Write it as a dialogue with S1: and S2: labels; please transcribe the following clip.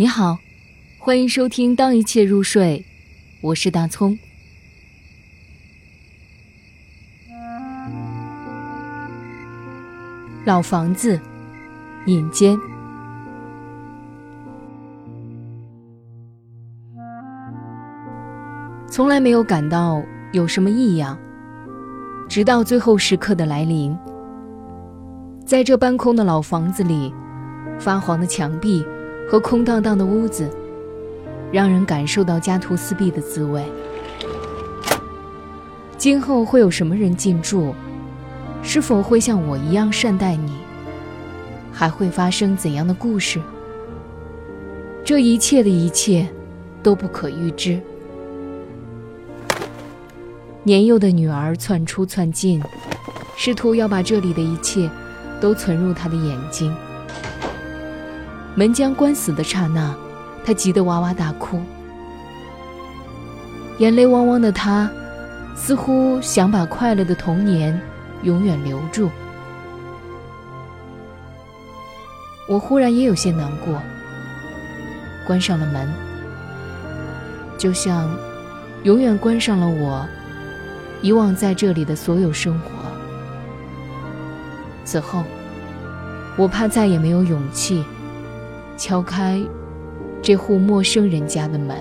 S1: 你好，欢迎收听《当一切入睡》，我是大葱。老房子，隐间，从来没有感到有什么异样，直到最后时刻的来临。在这半空的老房子里，发黄的墙壁。和空荡荡的屋子，让人感受到家徒四壁的滋味。今后会有什么人进驻？是否会像我一样善待你？还会发生怎样的故事？这一切的一切，都不可预知。年幼的女儿窜出窜进，试图要把这里的一切，都存入她的眼睛。门将关死的刹那，他急得哇哇大哭，眼泪汪汪的他，似乎想把快乐的童年永远留住。我忽然也有些难过，关上了门，就像永远关上了我以往在这里的所有生活。此后，我怕再也没有勇气。敲开这户陌生人家的门。